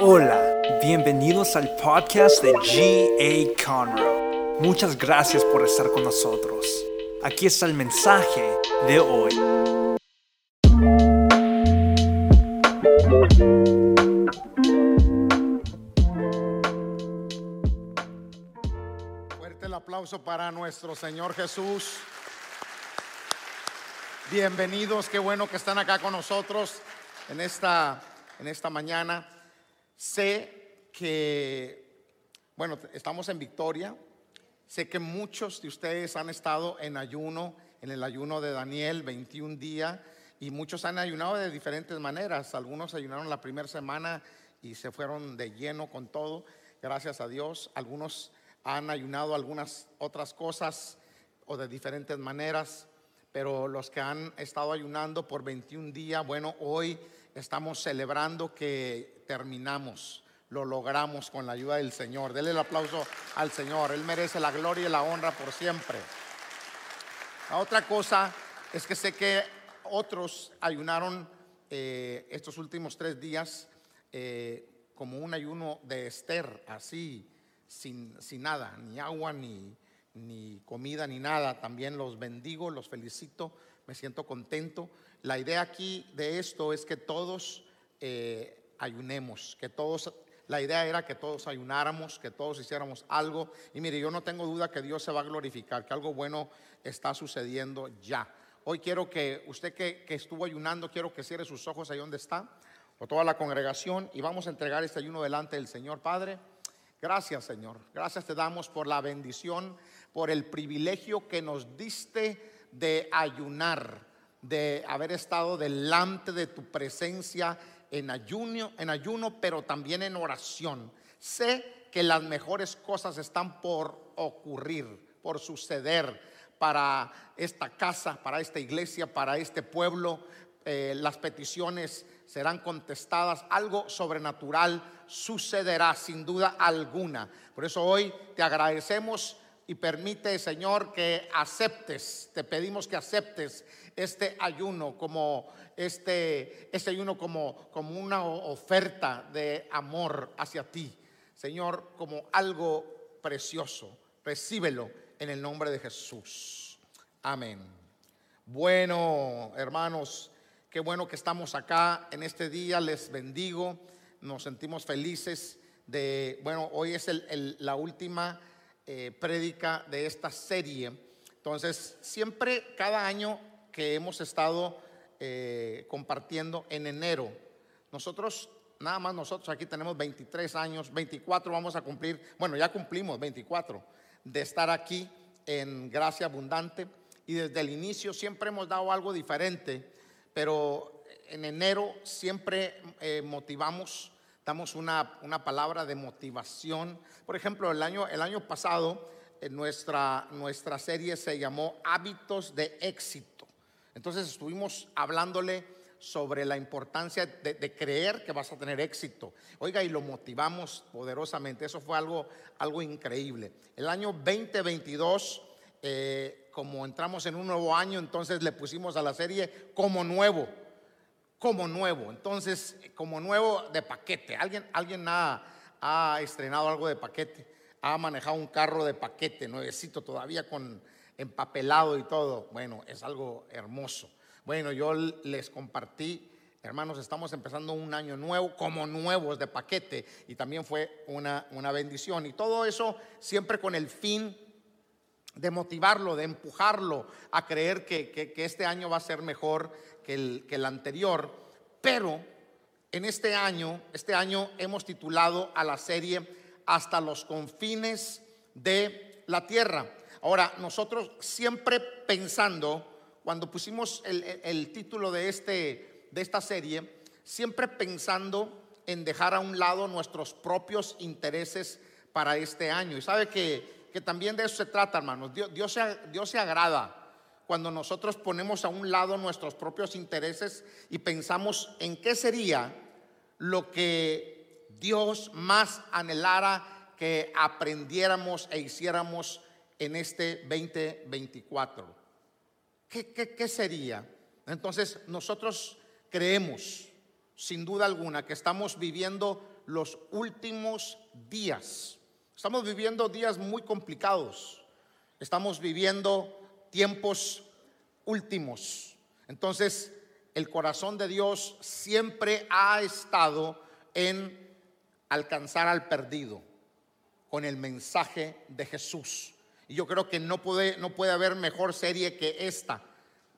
Hola, bienvenidos al podcast de G.A. Conroe. Muchas gracias por estar con nosotros. Aquí está el mensaje de hoy. Fuerte el aplauso para nuestro Señor Jesús. Bienvenidos, qué bueno que están acá con nosotros en esta, en esta mañana. Sé que, bueno, estamos en Victoria. Sé que muchos de ustedes han estado en ayuno, en el ayuno de Daniel, 21 días, y muchos han ayunado de diferentes maneras. Algunos ayunaron la primera semana y se fueron de lleno con todo, gracias a Dios. Algunos han ayunado algunas otras cosas o de diferentes maneras, pero los que han estado ayunando por 21 días, bueno, hoy estamos celebrando que terminamos, lo logramos con la ayuda del Señor. Dele el aplauso al Señor, Él merece la gloria y la honra por siempre. La otra cosa es que sé que otros ayunaron eh, estos últimos tres días eh, como un ayuno de Esther, así, sin, sin nada, ni agua, ni, ni comida, ni nada. También los bendigo, los felicito, me siento contento. La idea aquí de esto es que todos eh, ayunemos, que todos, la idea era que todos ayunáramos, que todos hiciéramos algo. Y mire, yo no tengo duda que Dios se va a glorificar, que algo bueno está sucediendo ya. Hoy quiero que usted que, estuvo ayunando, quiero que cierre sus ojos ahí donde está, o toda la congregación, y vamos a entregar este ayuno delante del Señor Padre. Gracias, Señor. Gracias te damos por la bendición, por el privilegio que nos diste de ayunar, de haber estado delante de tu presencia en ayuno, en ayuno, pero también en oración. Sé que las mejores cosas están por ocurrir, por suceder para esta casa, para esta iglesia, para este pueblo. Eh, las peticiones serán contestadas, algo sobrenatural sucederá sin duda alguna. Por eso hoy te agradecemos y permite, Señor, que aceptes, te pedimos que aceptes este ayuno como este, este ayuno como, como una oferta de amor hacia ti, Señor, como algo precioso. Recíbelo en el nombre de Jesús. Amén. Bueno, hermanos, qué bueno que estamos acá en este día. Les bendigo. Nos sentimos felices de, bueno, hoy es el- la última eh, prédica de esta serie. Entonces, siempre, cada año que hemos estado eh, compartiendo en enero, nosotros, nada más nosotros aquí tenemos 23 años, 24 vamos a cumplir, bueno, ya cumplimos 24 de estar aquí en Gracia Abundante y desde el inicio siempre hemos dado algo diferente, pero en enero siempre eh, motivamos, damos una, una palabra de motivación. Por ejemplo, el año, el año pasado eh, nuestra, nuestra serie se llamó Hábitos de Éxito. Entonces estuvimos hablándole sobre la importancia de, creer que vas a tener éxito. Oiga, y lo motivamos poderosamente. Eso fue algo, algo increíble. El año 2022, eh, como entramos en un nuevo año, entonces le pusimos a la serie como nuevo como nuevo. Entonces, como nuevo de paquete. ¿Alguien, alguien ha, ha estrenado algo de paquete? ¿Ha manejado un carro de paquete, nuevecito todavía con empapelado y todo? Bueno, es algo hermoso. Bueno, yo les compartí, hermanos, estamos empezando un año nuevo como nuevos de paquete y también fue una, una bendición. Y todo eso siempre con el fin de motivarlo, de empujarlo a creer que, que- este año va a ser mejor que el, que el anterior. Pero en este año, este año hemos titulado a la serie Hasta los confines de la tierra. Ahora, nosotros siempre pensando, cuando pusimos el, título de, este, de esta serie, siempre pensando en dejar a un lado nuestros propios intereses para este año. Y sabe que, que también de eso se trata, hermanos. Dios, Dios, Dios se agrada cuando nosotros ponemos a un lado nuestros propios intereses y pensamos en qué sería lo que Dios más anhelara que aprendiéramos e hiciéramos en este 2024. ¿Qué, qué, qué sería? Entonces nosotros creemos, sin duda alguna, que estamos viviendo los últimos días. Estamos viviendo días muy complicados. Estamos viviendo tiempos últimos. Entonces, el corazón de Dios siempre ha estado en alcanzar al perdido con el mensaje de Jesús. Y yo creo que no puede, no puede haber mejor serie que esta,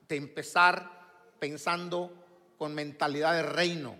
de empezar pensando con mentalidad de reino,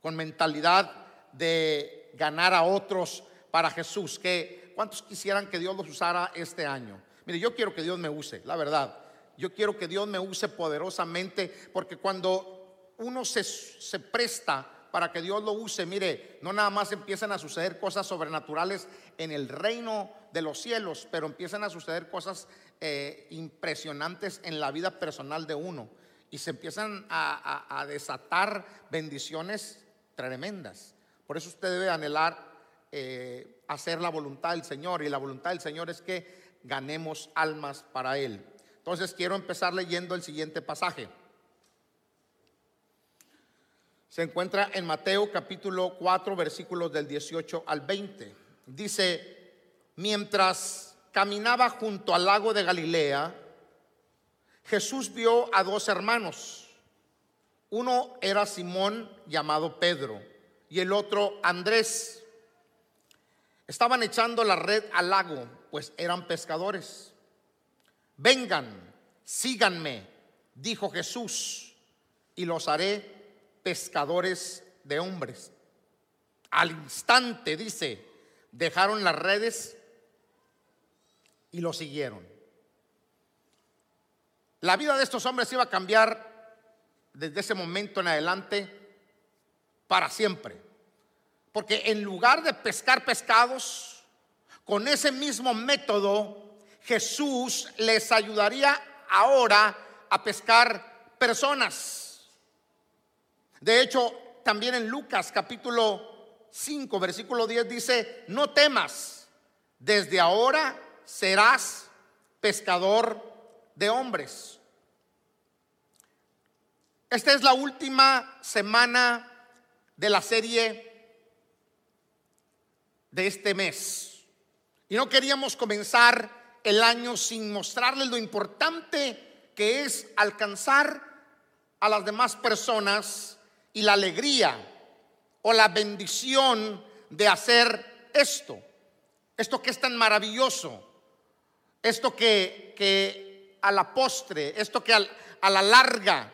con mentalidad de ganar a otros para Jesús. Que, ¿Cuántos quisieran que Dios los usara este año? Mire, yo quiero que Dios me use, la verdad. Yo quiero que Dios me use poderosamente, porque cuando uno se, se presta para que Dios lo use, mire, no nada más empiezan a suceder cosas sobrenaturales en el reino de los cielos, pero empiezan a suceder cosas eh, impresionantes en la vida personal de uno. Y se empiezan a, desatar bendiciones tremendas. Por eso usted debe anhelar eh, hacer la voluntad del Señor. Y la voluntad del Señor es que ganemos almas para Él. Entonces quiero empezar leyendo el siguiente pasaje se encuentra en Mateo capítulo 4 versículos del 18 al 20. Dice, mientras caminaba junto al lago de Galilea, Jesús vio a dos hermanos. Uno era Simón llamado Pedro y el otro Andrés. Estaban echando la red al lago, pues eran pescadores. Vengan, síganme, dijo Jesús, y los haré pescadores de hombres. Al instante, dice, dejaron las redes y lo siguieron. La vida de estos hombres iba a cambiar desde ese momento en adelante para siempre. Porque en lugar de pescar pescados, con ese mismo método, Jesús les ayudaría ahora a pescar personas. De hecho, también en Lucas capítulo 5, versículo 10 dice, no temas, desde ahora serás pescador de hombres. Esta es la última semana de la serie de este mes. Y no queríamos comenzar el año sin mostrarles lo importante que es alcanzar a las demás personas y la alegría o la bendición de hacer esto. Esto que es tan maravilloso. Esto que, que a la postre, esto que a la larga,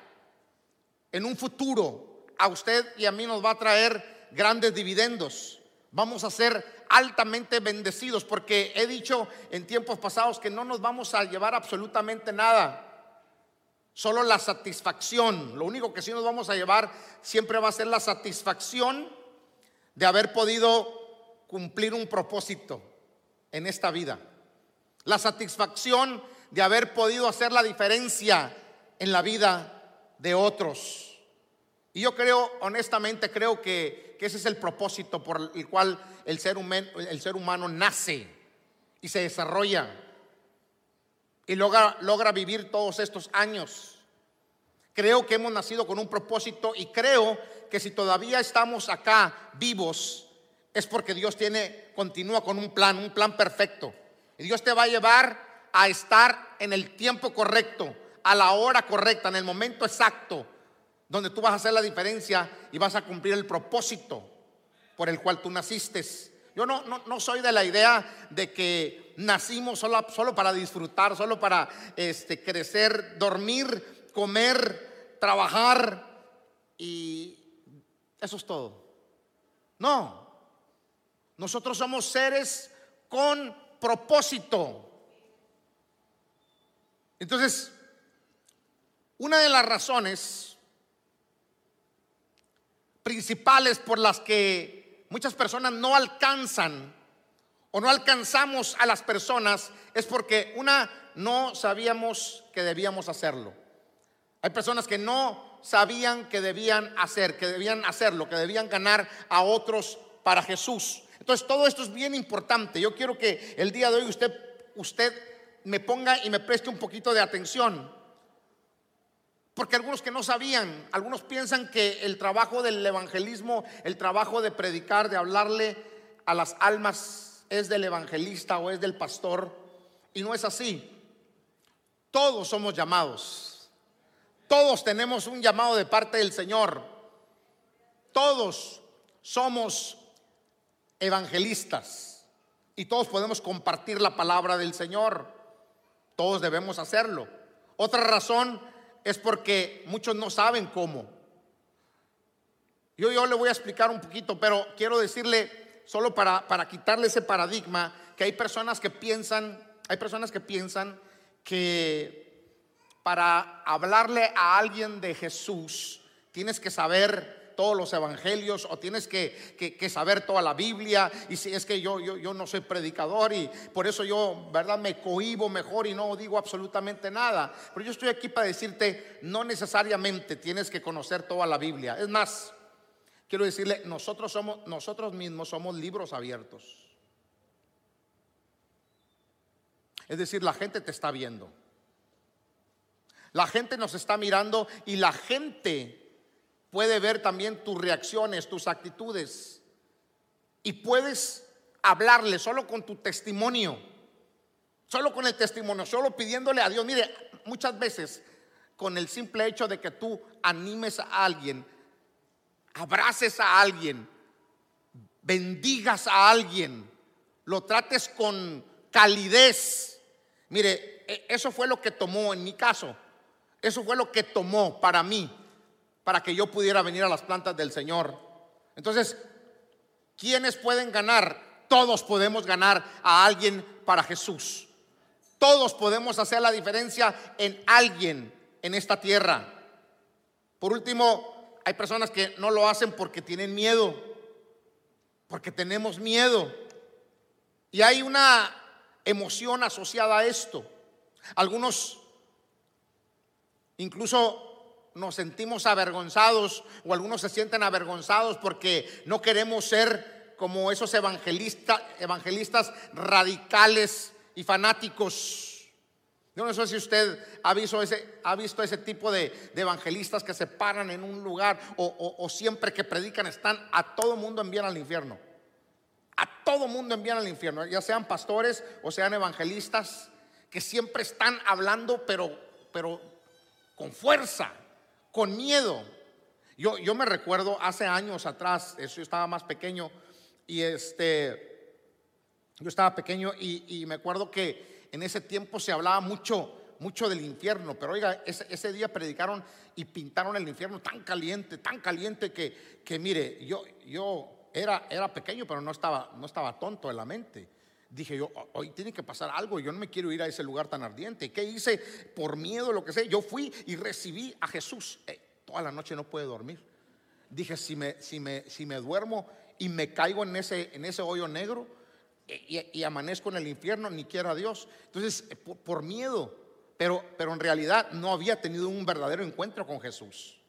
en un futuro, a usted y a mí nos va a traer grandes dividendos. Vamos a ser altamente bendecidos porque he dicho en tiempos pasados que no nos vamos a llevar absolutamente nada solo la satisfacción. Lo único que sí nos vamos a llevar siempre va a ser la satisfacción de haber podido cumplir un propósito en esta vida. La satisfacción de haber podido hacer la diferencia en la vida de otros. Y yo creo, honestamente, creo que, ese es el propósito por el cual el ser, humano, el ser humano nace y se desarrolla y logra, logra vivir todos estos años. Creo que hemos nacido con un propósito y creo que si todavía estamos acá vivos es porque Dios tiene continúa con un plan, un plan perfecto. Y Dios te va a llevar a estar en el tiempo correcto, a la hora correcta, en el momento exacto, donde tú vas a hacer la diferencia y vas a cumplir el propósito por el cual tú naciste. Yo no, no, soy de la idea de que nacimos solo, solo para disfrutar, solo para este, crecer, dormir, comer, trabajar y eso es todo. No, nosotros somos seres con propósito. Entonces, una de las razones principales por las que muchas personas no alcanzan o no alcanzamos a las personas es porque una, no sabíamos que debíamos hacerlo. Hay personas que no sabían que debían hacer, que debían hacerlo, que debían ganar a otros para Jesús. Entonces todo esto es bien importante. Yo quiero que el día de hoy usted, usted me ponga y me preste un poquito de atención. Porque algunos que no sabían, algunos piensan que el trabajo del evangelismo, el trabajo de predicar, de hablarle a las almas es del evangelista o es del pastor. Y no es así. Todos somos llamados. Todos tenemos un llamado de parte del Señor. Todos somos evangelistas. Y todos podemos compartir la palabra del Señor. Todos debemos hacerlo. Otra razón es porque muchos no saben cómo. Yo, yo le voy a explicar un poquito, pero quiero decirle, solo para, para quitarle ese paradigma, que hay personas que piensan, hay personas que piensan que para hablarle a alguien de Jesús tienes que saber todos los evangelios o tienes que, saber toda la Biblia. Y si es que yo, yo, yo no soy predicador y por eso yo, ¿verdad? Me cohibo mejor y no digo absolutamente nada. Pero yo estoy aquí para decirte, no necesariamente tienes que conocer toda la Biblia. Es más, quiero decirle, nosotros somos, nosotros mismos somos libros abiertos. Es decir, la gente te está viendo. La gente nos está mirando y la gente puede ver también tus reacciones, tus actitudes. Y puedes hablarle solo con tu testimonio, solo con el testimonio, solo pidiéndole a Dios. Mire, muchas veces con el simple hecho de que tú animes a alguien, abraces a alguien, bendigas a alguien, lo trates con calidez. Mire, e, eso fue lo que tomó en mi caso. Eso fue lo que tomó para mí para que yo pudiera venir a las plantas del Señor. Entonces, ¿quiénes pueden ganar? Todos podemos ganar a alguien para Jesús. Todos podemos hacer la diferencia en alguien en esta tierra. Por último, hay personas que no lo hacen porque tienen miedo, porque tenemos miedo. Y hay una emoción asociada a esto. Algunos incluso nos sentimos avergonzados o algunos se sienten avergonzados porque no queremos ser como esos evangelistas, evangelistas radicales y fanáticos. Yo no sé si usted ha visto ese, ha visto ese tipo de, evangelistas que se paran en un lugar o, siempre que predican están a todo mundo envían al infierno. A todo mundo envían al infierno, ya sean pastores o sean evangelistas que siempre están hablando pero, pero con fuerza con miedo. Yo, yo me recuerdo hace años atrás, eso yo estaba más pequeño, y este, yo estaba pequeño y, me acuerdo que en ese tiempo se hablaba mucho, mucho del infierno, pero oiga, ese, día predicaron y pintaron el infierno tan caliente, tan caliente que, que mire, yo, yo era, era pequeño, pero no estaba, no estaba tonto en la mente. Dije yo, hoy tiene que pasar algo, yo no me quiero ir a ese lugar tan ardiente. ¿Qué hice? Por miedo, lo que sé. Yo fui y recibí a Jesús. Eh, toda la noche no pude dormir. Dije, si me, si me, si me duermo y me caigo en ese, en ese hoyo negro eh, y, amanezco en el infierno, ni quiera Dios. Entonces, eh, por, miedo, pero, pero en realidad no había tenido un verdadero encuentro con Jesús.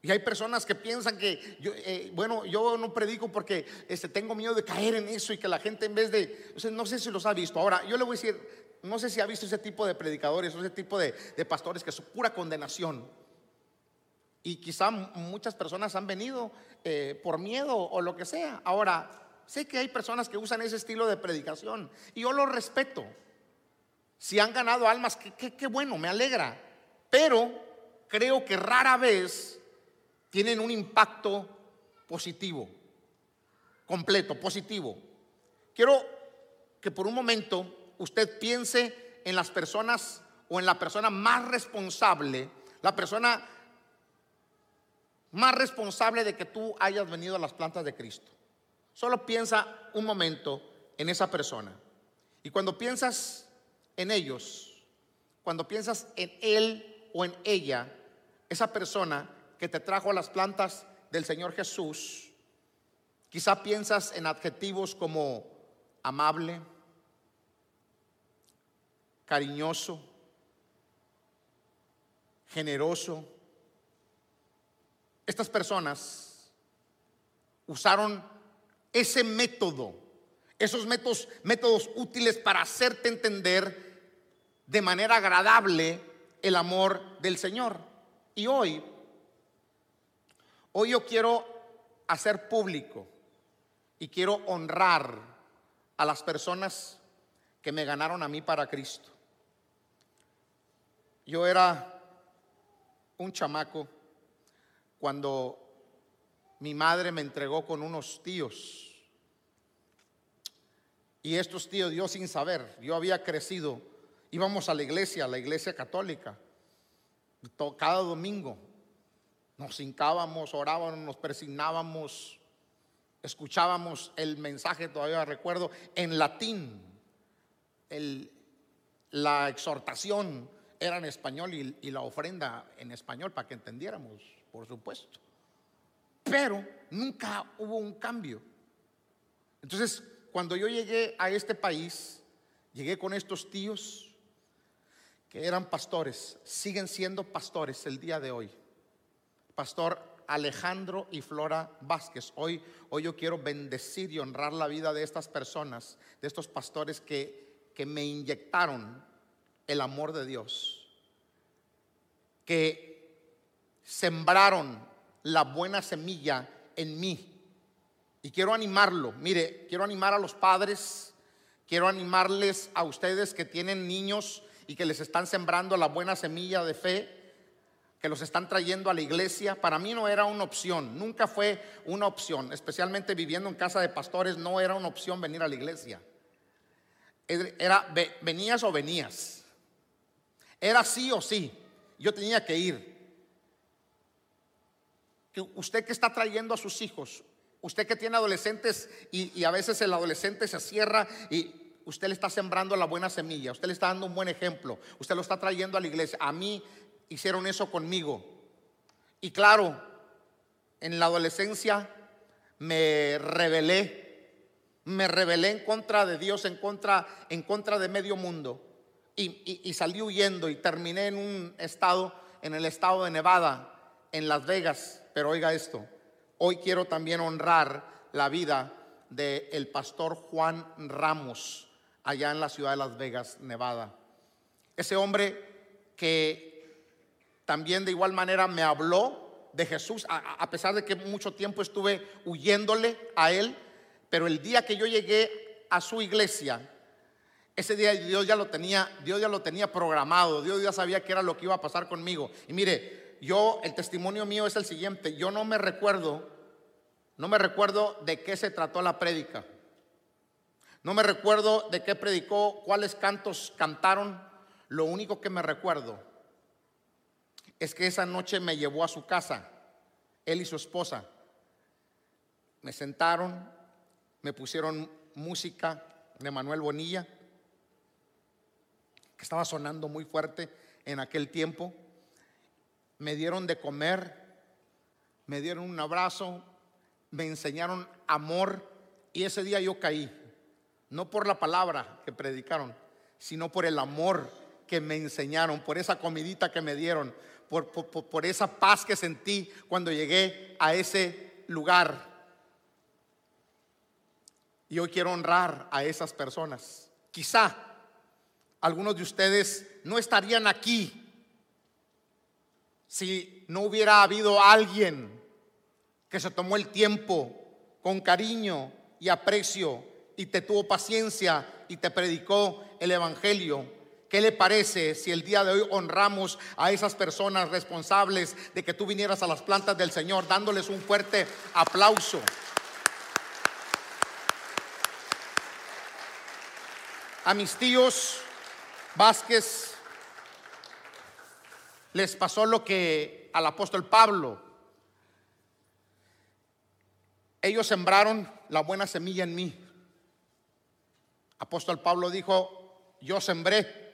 Y hay personas que piensan que, yo, eh, bueno, yo no predico porque este, tengo miedo de caer en eso y que la gente en vez de, no sé si los ha visto. Ahora, yo le voy a decir, no sé si ha visto ese tipo de predicadores o ese tipo de, pastores que es pura condenación. Y quizá muchas personas han venido eh, por miedo o lo que sea. Ahora, sé que hay personas que usan ese estilo de predicación y yo lo respeto. Si han ganado almas, qué bueno, me alegra. Pero creo que rara vez tienen un impacto positivo, completo, positivo. Quiero que por un momento usted piense en las personas o en la persona más responsable, la persona más responsable de que tú hayas venido a las plantas de Cristo. Solo piensa un momento en esa persona. Y cuando piensas en ellos, cuando piensas en él o en ella, esa persona que te trajo a las plantas del Señor Jesús, quizá piensas en adjetivos como amable, cariñoso, generoso. Estas personas usaron ese método, esos métodos, métodos útiles para hacerte entender de manera agradable el amor del Señor. Y hoy, hoy yo quiero hacer público y quiero honrar a las personas que me ganaron a mí para Cristo. Yo era un chamaco cuando mi madre me entregó con unos tíos. Y estos tíos, yo sin saber, yo había crecido, íbamos a la iglesia, a la iglesia católica, cada domingo. Nos hincábamos, orábamos, nos persignábamos, escuchábamos el mensaje, todavía recuerdo, en latín. la exhortación era en español y, y la ofrenda en español para que entendiéramos, por supuesto. Pero nunca hubo un cambio. Entonces, cuando yo llegué a este país, llegué con estos tíos que eran pastores, siguen siendo pastores el día de hoy. Pastor Alejandro y Flora Vázquez. Hoy, hoy yo quiero bendecir y honrar la vida de estas personas, de estos pastores que, que me inyectaron el amor de Dios, que sembraron la buena semilla en mí. Y quiero animarlo, mire, quiero animar a los padres, quiero animarles a ustedes que tienen niños y que les están sembrando la buena semilla de fe, que los están trayendo a la iglesia. Para mí no era una opción, nunca fue una opción, especialmente viviendo en casa de pastores, no era una opción venir a la iglesia. Era venías o venías. Era sí o sí. Yo tenía que ir usted que está trayendo a sus hijos, usted que tiene adolescentes y, a veces el adolescente se cierra y usted le está sembrando la buena semilla, usted le está dando un buen ejemplo, usted lo está trayendo a la iglesia. A mí hicieron eso conmigo. Y claro, en la adolescencia me rebelé, me rebelé en contra de Dios, en contra, en contra de medio mundo. Y, y salí huyendo y terminé en un estado, en el estado de Nevada, en Las Vegas, pero oiga esto, hoy quiero también honrar la vida del pastor Juan Ramos, allá en la ciudad de Las Vegas, Nevada. Ese hombre que también de igual manera me habló de Jesús, a, pesar de que mucho tiempo estuve huyéndole a él, pero el día que yo llegué a su iglesia, ese día Dios ya lo tenía, Dios ya lo tenía programado, Dios ya sabía qué era lo que iba a pasar conmigo. Y mire, yo, el testimonio mío es el siguiente, yo no me recuerdo, no me recuerdo de qué se trató la prédica. No me recuerdo de qué predicó, cuáles cantos cantaron. Lo único que me recuerdo es que esa noche me llevó a su casa, él y su esposa. Me sentaron, me pusieron música de Manuel Bonilla, que estaba sonando muy fuerte en aquel tiempo me dieron de comer, me dieron un abrazo, me enseñaron amor y ese día yo caí, no por la palabra que predicaron, sino por el amor que me enseñaron, por esa comidita que me dieron, por, esa paz que sentí cuando llegué a ese lugar. Y hoy quiero honrar a esas personas. Quizá algunos de ustedes no estarían aquí si no hubiera habido alguien que se tomó el tiempo con cariño y aprecio y te tuvo paciencia y te predicó el Evangelio. ¿Qué le parece si el día de hoy honramos a esas personas responsables de que tú vinieras a las plantas del Señor dándoles un fuerte aplauso? A mis tíos Vázquez les pasó lo que al apóstol Pablo. Ellos sembraron la buena semilla en mí. Apóstol Pablo dijo, yo sembré,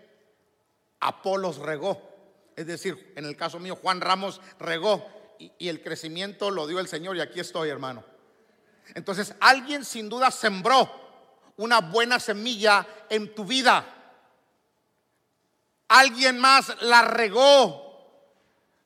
Apolos regó. Es decir, en el caso mío, Juan Ramos regó y, y el crecimiento lo dio el Señor y aquí estoy, hermano. Entonces, alguien sin duda sembró una buena semilla en tu vida. Alguien más la regó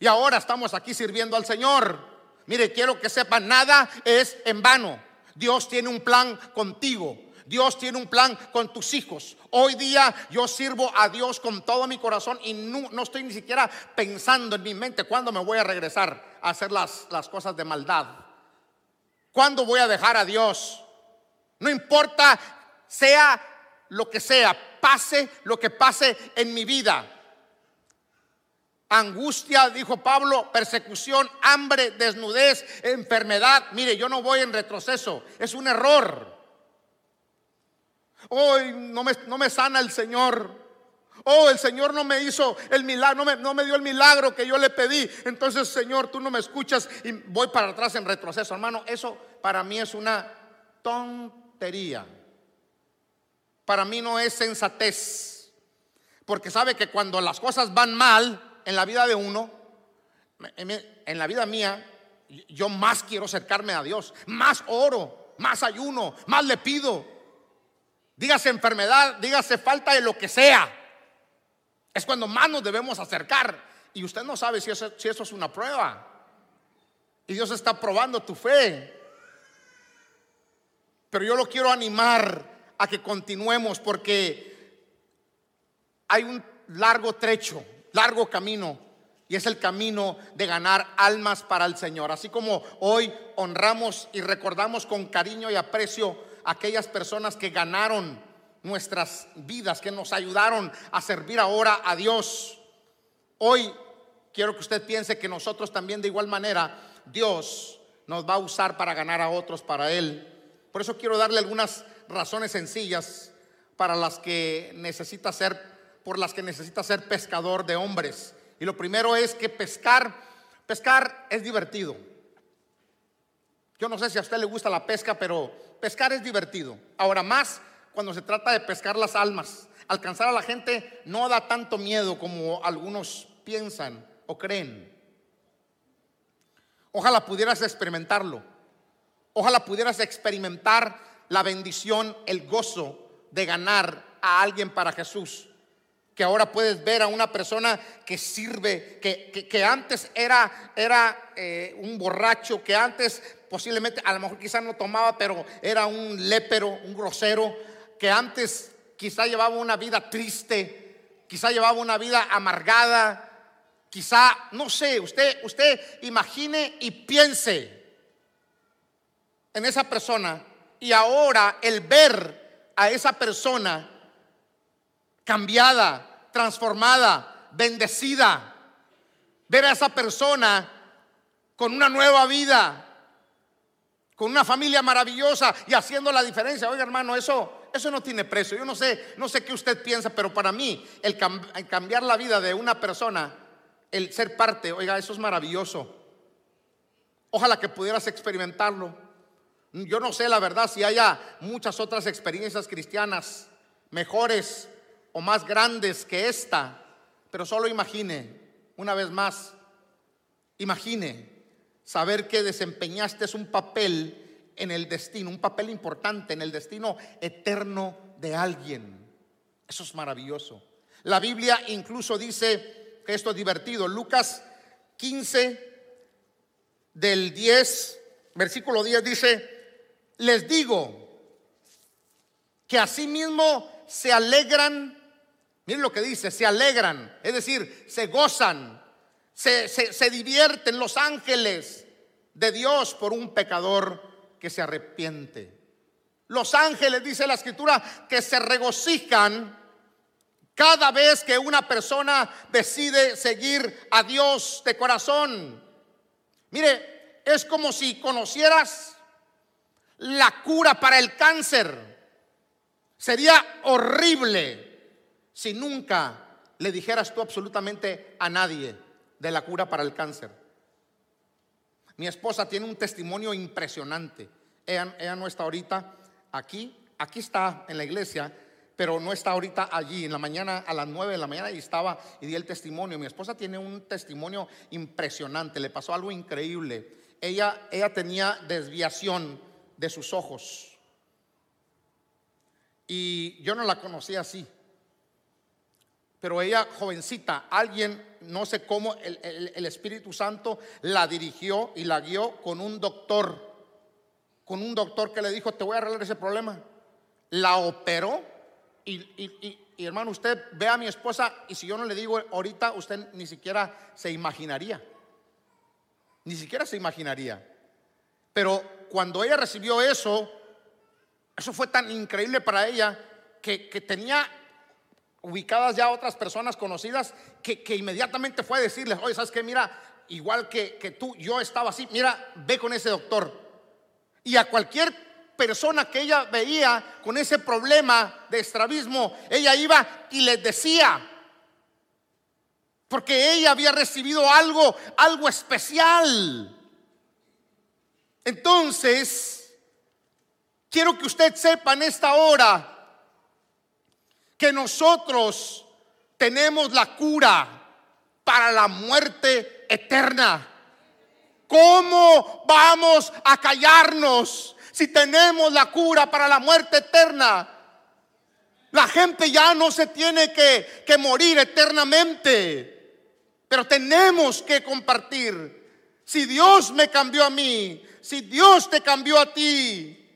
y ahora estamos aquí sirviendo al Señor. Mire, quiero que sepan, nada es en vano. Dios tiene un plan contigo. Dios tiene un plan con tus hijos. Hoy día yo sirvo a Dios con todo mi corazón y no, estoy ni siquiera pensando en mi mente cuándo me voy a regresar a hacer las, las cosas de maldad. ¿Cuándo voy a dejar a Dios? No importa, sea lo que sea, pase lo que pase en mi vida angustia, dijo Pablo, persecución, hambre, desnudez, enfermedad. Mire, yo no voy en retroceso, es un error. Hoy no me, no me sana el Señor. Oh, el Señor no me hizo el milagro, no me, no me dio el milagro que yo le pedí. Entonces, Señor, tú no me escuchas y voy para atrás en retroceso. Hermano, eso para mí es una tontería. Para mí no es sensatez. Porque sabe que cuando las cosas van mal, en la vida de uno, en la vida mía, yo más quiero acercarme a Dios, más oro, más ayuno, más le pido. Dígase enfermedad, dígase falta de lo que sea. Es cuando más nos debemos acercar. Y usted no sabe si eso, si eso es una prueba. Y Dios está probando tu fe. Pero yo lo quiero animar a que continuemos porque hay un largo trecho largo camino y es el camino de ganar almas para el Señor. Así como hoy honramos y recordamos con cariño y aprecio aquellas personas que ganaron nuestras vidas, que nos ayudaron a servir ahora a Dios. Hoy quiero que usted piense que nosotros también de igual manera Dios nos va a usar para ganar a otros para Él. Por eso quiero darle algunas razones sencillas para las que necesita ser por las que necesita ser pescador de hombres. Y lo primero es que pescar, pescar es divertido. Yo no sé si a usted le gusta la pesca, pero pescar es divertido. Ahora más cuando se trata de pescar las almas. Alcanzar a la gente no da tanto miedo como algunos piensan o creen. Ojalá pudieras experimentarlo. Ojalá pudieras experimentar la bendición, el gozo de ganar a alguien para Jesús que ahora puedes ver a una persona que sirve, que, antes era, era eh, un borracho, que antes posiblemente, a lo mejor quizás no tomaba, pero era un lépero, un grosero, que antes quizá llevaba una vida triste, quizá llevaba una vida amargada, quizá, no sé, usted, usted imagine y piense en esa persona y ahora el ver a esa persona cambiada, transformada, bendecida. Ver a esa persona con una nueva vida, con una familia maravillosa y haciendo la diferencia. Oiga, hermano, eso, eso no tiene precio. Yo no sé, no sé qué usted piensa, pero para mí el, cambiar la vida de una persona, el ser parte, oiga, eso es maravilloso. Ojalá que pudieras experimentarlo. Yo no sé la verdad si haya muchas otras experiencias cristianas mejores más grandes que esta, pero solo imagine, una vez más, imagine saber que desempeñaste un papel en el destino, un papel importante en el destino eterno de alguien. Eso es maravilloso. La Biblia incluso dice que esto es divertido. Lucas 15 del 10, versículo 10 dice, les digo que asimismo se alegran Miren lo que dice, se alegran, es decir, se gozan, se, se, divierten los ángeles de Dios por un pecador que se arrepiente. Los ángeles, dice la escritura, que se regocijan cada vez que una persona decide seguir a Dios de corazón. Mire, es como si conocieras la cura para el cáncer. Sería horrible si nunca le dijeras tú absolutamente a nadie de la cura para el cáncer. Mi esposa tiene un testimonio impresionante. Ella, no está ahorita aquí, aquí está en la iglesia, pero no está ahorita allí. En la mañana, a las nueve de la mañana, y estaba y di el testimonio. Mi esposa tiene un testimonio impresionante, le pasó algo increíble. Ella, ella tenía desviación de sus ojos. Y yo no la conocía así. Pero ella, jovencita, alguien, no sé cómo, el, Espíritu Santo la dirigió y la guió con un doctor, con un doctor que le dijo, te voy a arreglar ese problema. la operó y, hermano, usted ve a mi esposa y si yo no le digo ahorita, usted ni siquiera se imaginaría. Ni siquiera se imaginaría. Pero cuando ella recibió eso, eso fue tan increíble para ella que tenía ubicadas ya otras personas conocidas que, que, inmediatamente fue a decirles, oye, ¿sabes qué? Mira, igual que, que tú, yo estaba así, mira, ve con ese doctor. Y a cualquier persona que ella veía con ese problema de estrabismo, ella iba y les decía, porque ella había recibido algo, algo especial. Entonces, quiero que usted sepa en esta hora que nosotros tenemos la cura para la muerte eterna. ¿Cómo vamos a callarnos si tenemos la cura para la muerte eterna? La gente ya no se tiene que, morir eternamente, pero tenemos que compartir. Si Dios me cambió a mí, si Dios te cambió a ti,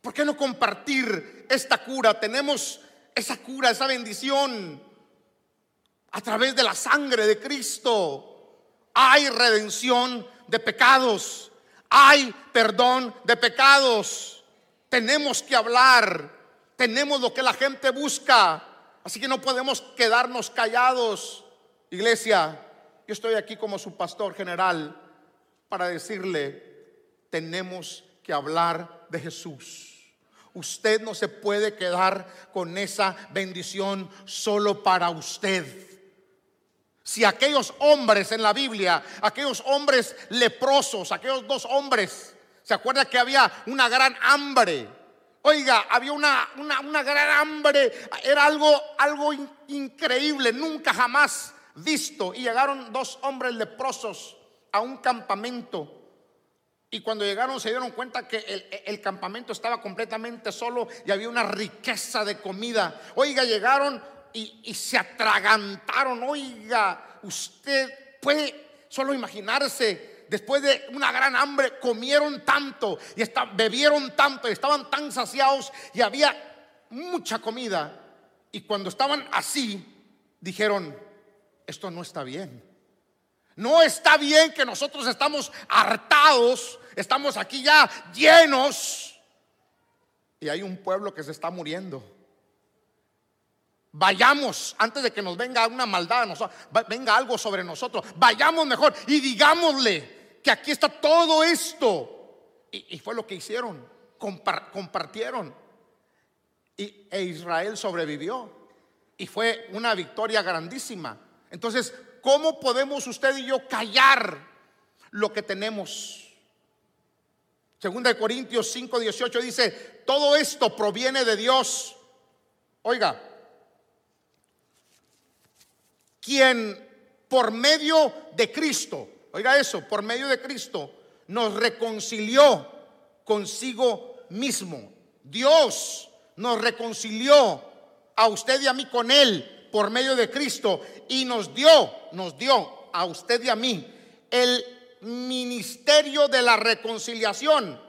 ¿por qué no compartir esta cura? Tenemos esa cura, esa bendición a través de la sangre de Cristo. Hay redención de pecados, hay perdón de pecados. Tenemos que hablar, tenemos lo que la gente busca, así que no podemos quedarnos callados. Iglesia, yo estoy aquí como su pastor general para decirle, tenemos que hablar de Jesús. Usted no se puede quedar con esa bendición solo para usted. Si aquellos hombres en la Biblia, aquellos hombres leprosos, aquellos dos hombres, ¿se acuerda que había una gran hambre? Oiga, había una, una, gran hambre, era algo, algo increíble, nunca jamás visto. Y llegaron dos hombres leprosos a un campamento. Y cuando llegaron se dieron cuenta que el, campamento estaba completamente solo y había una riqueza de comida. Oiga, llegaron y, se atragantaron. Oiga, usted puede solo imaginarse después de una gran hambre, comieron tanto y bebieron tanto y estaban tan saciados y había mucha comida. Y cuando estaban así, dijeron, esto no está bien. No está bien que nosotros estamos hartados, estamos aquí ya llenos y hay un pueblo que se está muriendo. Vayamos antes de que nos venga una maldad, venga algo sobre nosotros. Vayamos mejor y digámosle que aquí está todo esto. Y, fue lo que hicieron, compartieron. Y, e Israel sobrevivió. Y fue una victoria grandísima. Entonces, ¿cómo podemos usted y yo callar lo que tenemos? Segunda de Corintios 5, 18 dice, todo esto proviene de Dios. Oiga, quien por medio de Cristo, oiga eso, por medio de Cristo, nos reconcilió consigo mismo. Dios nos reconcilió a usted y a mí con Él por medio de Cristo y nos dio, nos dio a usted y a mí el ministerio de la reconciliación.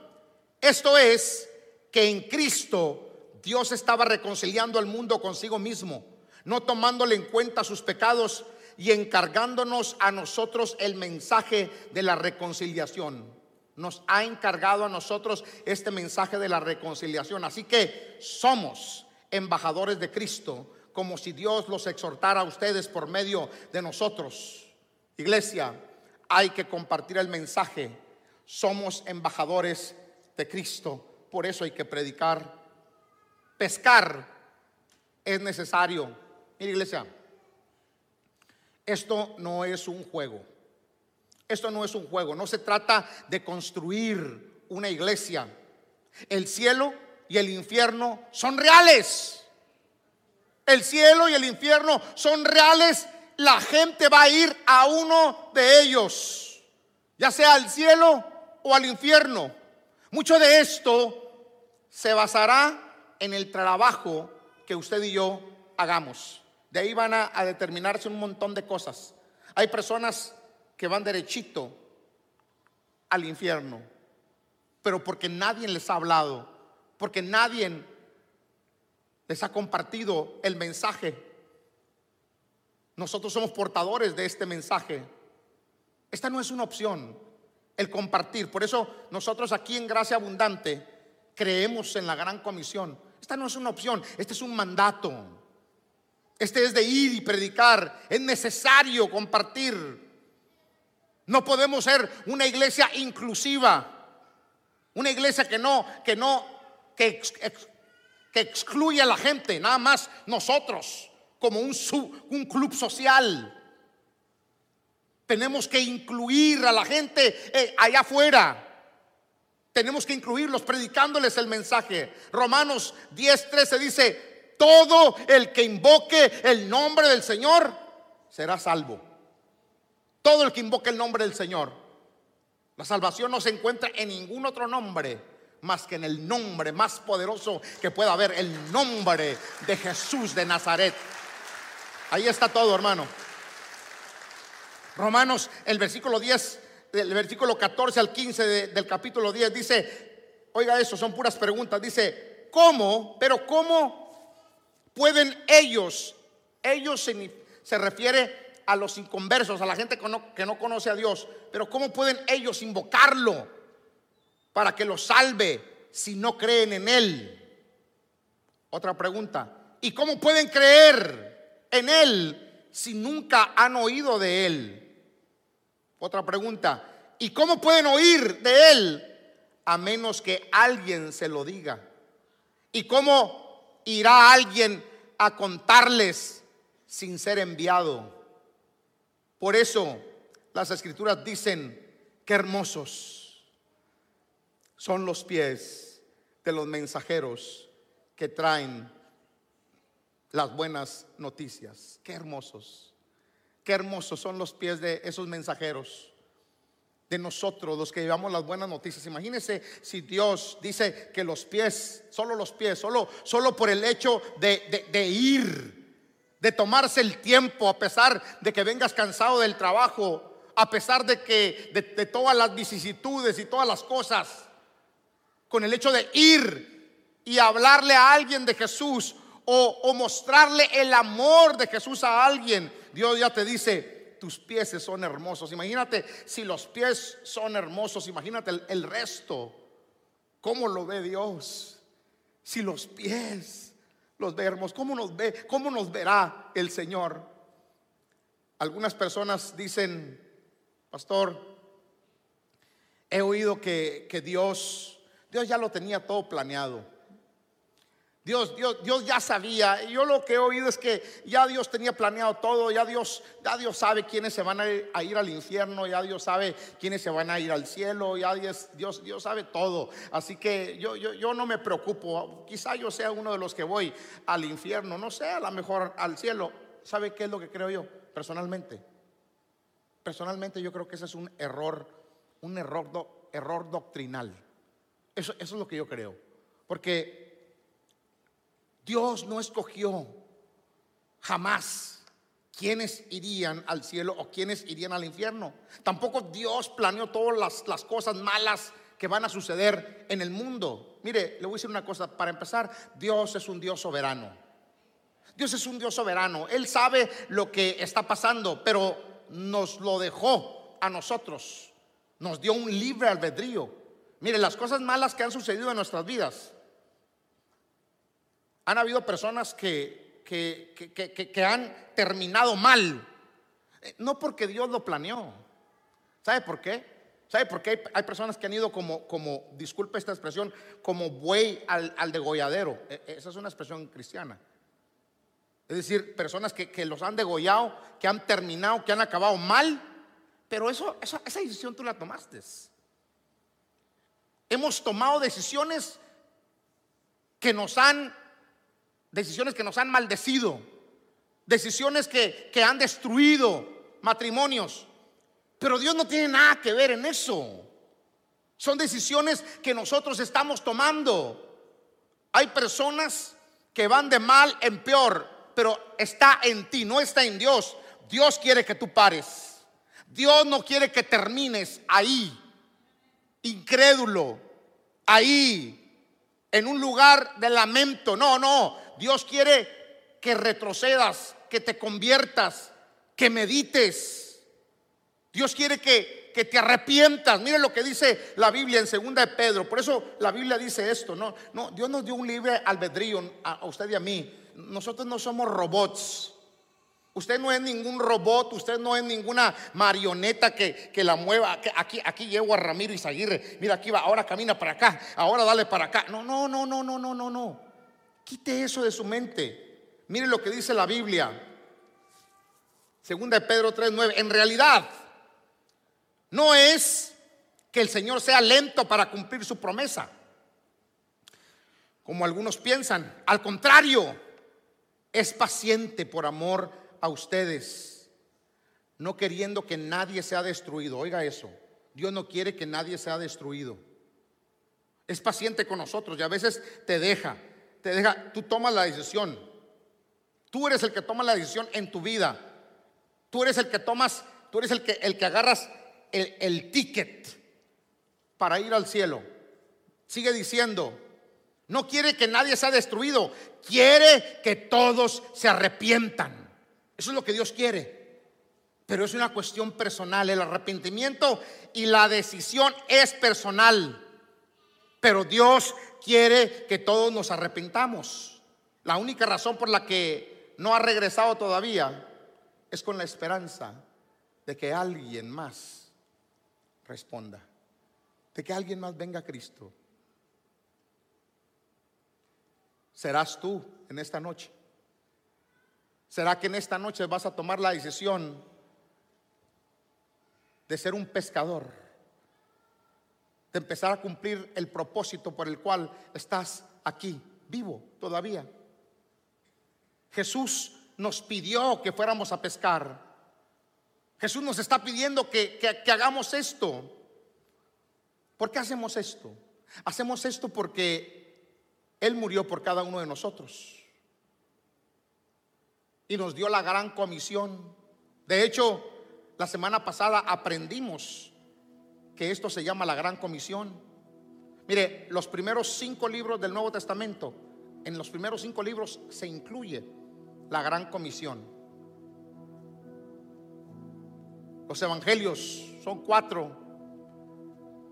Esto es que en Cristo Dios estaba reconciliando al mundo consigo mismo no tomándole en cuenta sus pecados y encargándonos a nosotros el mensaje de la reconciliación. Nos ha encargado a nosotros este mensaje de la reconciliación. Así que somos embajadores de Cristo, como si Dios los exhortara a ustedes por medio de nosotros. Iglesia, hay que compartir el mensaje. Somos embajadores de Cristo. Por eso hay que predicar. Pescar es necesario Mira iglesia, esto no es un juego. Esto no es un juego. No se trata de construir una iglesia. El cielo y el infierno son reales. El cielo y el infierno son reales. La gente va a ir a uno de ellos, ya sea al cielo o al infierno. Mucho de esto se basará en el trabajo que usted y yo hagamos. De ahí van a, determinarse un montón de cosas. Hay personas que van derechito al infierno, pero porque nadie les ha hablado, porque nadie les ha compartido el mensaje. Nosotros somos portadores de este mensaje. Esta no es una opción, el compartir. Por eso nosotros aquí en Gracia Abundante creemos en la gran comisión. Esta no es una opción, este es un mandato. Este es de ir y predicar. Es necesario compartir. No podemos ser una iglesia inclusiva. Una iglesia que no, que no, que, excluye a la gente, nada más nosotros, como un, club social. Tenemos que incluir a la gente eh, allá afuera. Tenemos que incluirlos predicándoles el mensaje. Romanos 10, 13 dice, todo el que invoque el nombre del Señor será salvo. Todo el que invoque el nombre del Señor. La salvación no se encuentra en ningún otro nombre más que en el nombre más poderoso que pueda haber, el nombre de Jesús de Nazaret. Ahí está todo, hermano. Romanos, el versículo 10, el versículo 14 al 15 del capítulo 10 dice, oiga eso, son puras preguntas, dice, ¿cómo? Pero ¿cómo pueden ellos, ellos se, refiere a los inconversos, a la gente que no, que no conoce a Dios, pero ¿cómo pueden ellos invocarlo para que los salve si no creen en Él? Otra pregunta, ¿y cómo pueden creer en Él si nunca han oído de Él? Otra pregunta. ¿Y cómo pueden oír de Él a menos que alguien se lo diga? ¿Y cómo irá alguien a contarles sin ser enviado? Por eso las escrituras dicen que hermosos son los pies de los mensajeros que traen las buenas noticias. Qué hermosos. Qué hermosos son los pies de esos mensajeros. De nosotros, los que llevamos las buenas noticias. Imagínense si Dios dice que los pies, solo los pies, solo, solo por el hecho de, de ir, de tomarse el tiempo, a pesar de que vengas cansado del trabajo, a pesar de que de, de, todas las vicisitudes y todas las cosas, con el hecho de ir y hablarle a alguien de Jesús o, mostrarle el amor de Jesús a alguien, Dios ya te dice, tus pies son hermosos. Imagínate, si los pies son hermosos, imagínate el, resto. ¿Cómo lo ve Dios? Si los pies los ve hermosos, ¿cómo nos ve? ¿Cómo nos verá el Señor? Algunas personas dicen, pastor, he oído que, que Dios, Dios ya lo tenía todo planeado. Dios, Dios, Dios ya sabía. Yo lo que he oído es que ya Dios tenía planeado todo, ya Dios, ya Dios sabe quiénes se van a ir, al infierno, ya Dios sabe quiénes se van a ir al cielo, ya Dios, Dios, Dios sabe todo. Así que yo, yo, yo no me preocupo. Quizá yo sea uno de los que voy al infierno, no sé, a lo mejor al cielo. ¿Sabe qué es lo que creo yo? Personalmente. Personalmente yo creo que ese es un error, un error, error doctrinal. Eso, eso es lo que yo creo. Porque Dios no escogió jamás quiénes irían al cielo o quiénes irían al infierno. Tampoco Dios planeó todas las, cosas malas que van a suceder en el mundo. Mire, le voy a decir una cosa. Para empezar, Dios es un Dios soberano. Dios es un Dios soberano. Él sabe lo que está pasando, pero nos lo dejó a nosotros. Nos dio un libre albedrío. Mire, las cosas malas que han sucedido en nuestras vidas han habido personas que, que, han terminado mal. Eh, no porque Dios lo planeó. ¿Sabe por qué? ¿Sabe por qué hay, personas que han ido como, como, disculpe esta expresión, como buey al, al degolladero? E, esa es una expresión cristiana. Es decir, personas que, los han degollado, que han terminado, que han acabado mal, pero eso, esa decisión tú la tomaste. Hemos tomado decisiones que nos han decisiones que nos han maldecido, decisiones que, han destruido matrimonios. Pero Dios no tiene nada que ver en eso. Son decisiones que nosotros estamos tomando. Hay personas que van de mal en peor, pero está en ti, no está en Dios. Dios quiere que tú pares. Dios no quiere que termines ahí, incrédulo, ahí, en un lugar de lamento. No, no. Dios quiere que retrocedas, que te conviertas, que medites. Dios quiere que, que te arrepientas. Mire lo que dice la Biblia en segunda de Pedro. Por eso la Biblia dice esto. No, no, Dios nos dio un libre albedrío a usted y a mí. Nosotros no somos robots. Usted no es ningún robot, usted no es ninguna marioneta que, la mueva. Aquí, aquí llevo a Ramiro Izaguirre. Mira, aquí va, ahora camina para acá, ahora dale para acá. No, no, no, no, no, no, no, no. Quite eso de su mente. Mire lo que dice la Biblia. Segunda de Pedro 3:9. En realidad, no es que el Señor sea lento para cumplir su promesa, como algunos piensan. Al contrario, es paciente por amor a ustedes, no queriendo que nadie sea destruido. Oiga eso, Dios no quiere que nadie sea destruido. Es paciente con nosotros y a veces te deja, te deja, tú tomas la decisión. Tú eres el que toma la decisión en tu vida. Tú eres el que tomas, tú eres el que, el que agarras el, el ticket para ir al cielo. Sigue diciendo, no quiere que nadie sea destruido, quiere que todos se arrepientan. Eso es lo que Dios quiere. Pero es una cuestión personal. El arrepentimiento y la decisión es personal. Pero Dios quiere que todos nos arrepentamos. La única razón por la que no ha regresado todavía es con la esperanza de que alguien más responda. De que alguien más venga a Cristo. Serás tú en esta noche. ¿Será que en esta noche vas a tomar la decisión de ser un pescador? De empezar a cumplir el propósito por el cual estás aquí, vivo todavía. Jesús nos pidió que fuéramos a pescar. Jesús nos está pidiendo que, que hagamos esto. ¿Por qué hacemos esto? Hacemos esto porque Él murió por cada uno de nosotros y nos dio la gran comisión. De hecho, la semana pasada aprendimos que esto se llama la gran comisión. Mire, los primeros cinco libros del Nuevo Testamento, en los primeros cinco libros se incluye la gran comisión. Los evangelios son cuatro,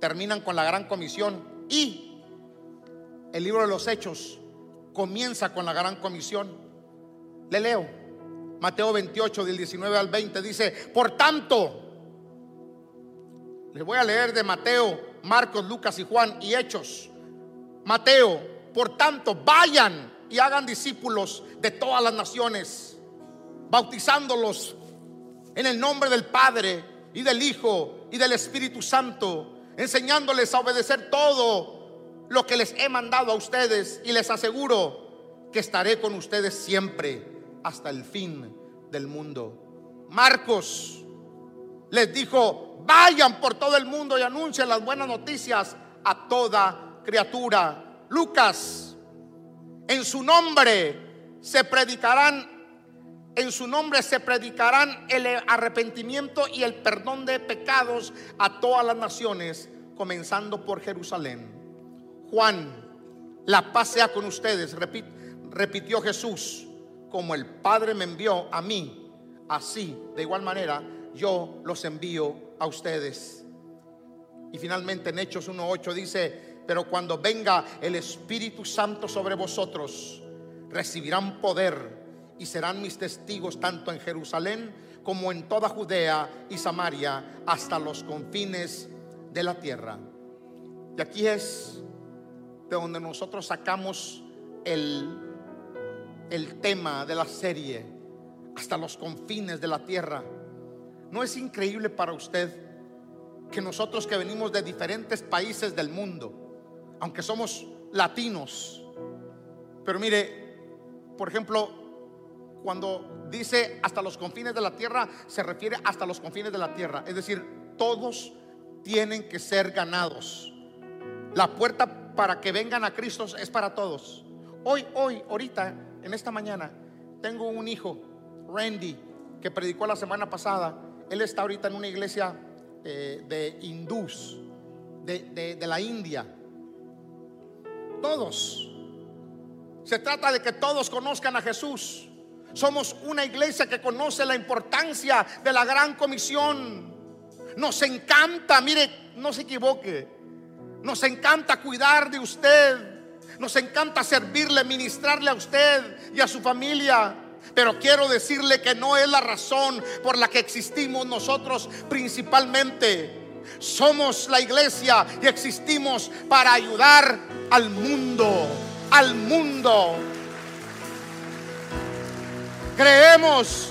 terminan con la gran comisión y el libro de los hechos comienza con la gran comisión. Le leo. Mateo 28 del 19 al 20 dice, por tanto, les voy a leer de Mateo, Marcos, Lucas y Juan y Hechos. Mateo, por tanto, vayan y hagan discípulos de todas las naciones, bautizándolos en el nombre del Padre y del Hijo y del Espíritu Santo, enseñándoles a obedecer todo lo que les he mandado a ustedes y les aseguro que estaré con ustedes siempre hasta el fin del mundo. Marcos les dijo, vayan por todo el mundo y anuncien las buenas noticias a toda criatura. Lucas, en su nombre se predicarán, en su nombre se predicarán el arrepentimiento y el perdón de pecados a todas las naciones, comenzando por Jerusalén. Juan, la paz sea con ustedes, repitió Jesús como el Padre me envió a mí, así, de igual manera, yo los envío a ustedes. Y finalmente en Hechos 1.8 dice, pero cuando venga el Espíritu Santo sobre vosotros, recibirán poder y serán mis testigos tanto en Jerusalén como en toda Judea y Samaria, hasta los confines de la tierra. Y aquí es de donde nosotros sacamos el el tema de la serie hasta los confines de la tierra. ¿No es increíble para usted que nosotros que venimos de diferentes países del mundo, aunque somos latinos, pero mire, por ejemplo, cuando dice hasta los confines de la tierra, se refiere hasta los confines de la tierra. Es decir, todos tienen que ser ganados. La puerta para que vengan a Cristo es para todos. Hoy, hoy, ahorita, en esta mañana tengo un hijo, Randy, que predicó la semana pasada. Él está ahorita en una iglesia eh, de hindús, de, la India. Todos. Se trata de que todos conozcan a Jesús. Somos una iglesia que conoce la importancia de la gran comisión. Nos encanta, mire, no se equivoque. Nos encanta cuidar de usted. Nos encanta servirle, ministrarle a usted y a su familia. Pero quiero decirle que no es la razón por la que existimos nosotros principalmente. Somos la iglesia y existimos para ayudar al mundo, al mundo. Creemos